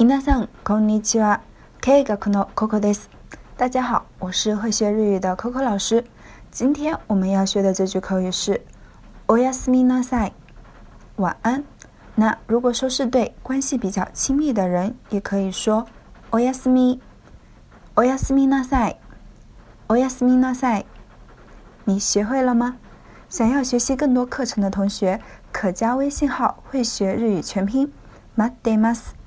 皆さんこんにちは。K 学の Coco です。大家好，我是会学日语的 Coco 老师。今天我们要学的这句口语是“おやすみなさい”，晚安。那如果说是对关系比较亲密的人，也可以说“おやすみ”，“おやすみなさい”，“おやすみなさい”。你学会了吗？想要学习更多课程的同学，可加微信号“会学日语全拼”，待ってます。